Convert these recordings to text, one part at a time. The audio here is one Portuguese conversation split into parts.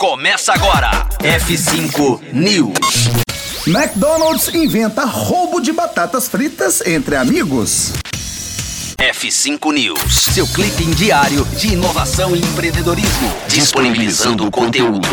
Começa agora. F5 News. McDonald's inventa roubo de batatas fritas entre amigos. F5 News, seu clipe diário de inovação e empreendedorismo, disponibilizando o conteúdo.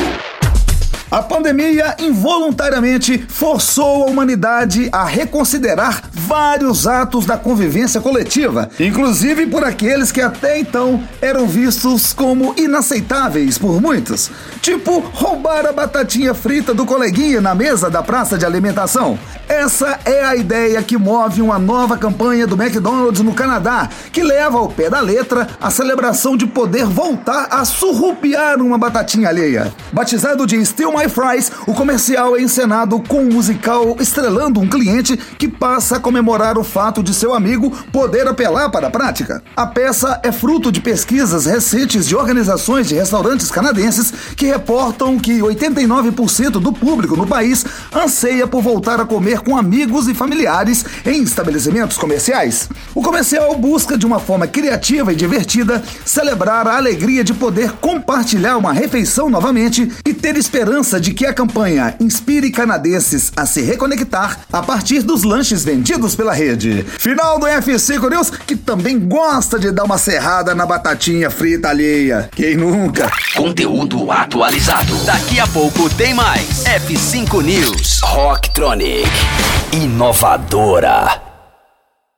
A pandemia involuntariamente forçou a humanidade a reconsiderar vários atos da convivência coletiva, inclusive por aqueles que até então eram vistos como inaceitáveis por muitos, tipo roubar a batatinha frita do coleguinha na mesa da praça de alimentação. Essa é a ideia que move uma nova campanha do McDonald's no Canadá, que leva ao pé da letra a celebração de poder voltar a surrupiar uma batatinha alheia. Batizado de Still My Fries, o comercial é encenado com um musical estrelando um cliente que passa a comemorar o fato de seu amigo poder apelar para a prática. A peça é fruto de pesquisas recentes de organizações de restaurantes canadenses que reportam que 89% do público no país anseia por voltar a comer com amigos e familiares em estabelecimentos comerciais. O comercial busca, de uma forma criativa e divertida, celebrar a alegria de poder compartilhar uma refeição novamente e ter esperança de que a campanha inspire canadenses a se reconectar a partir dos lanches vendidos pela rede. Final do F5 News, que também gosta de dar uma serrada na batatinha frita alheia. Quem nunca? Conteúdo atualizado. Daqui a pouco tem mais. F5 News. Rocktronic. Inovadora.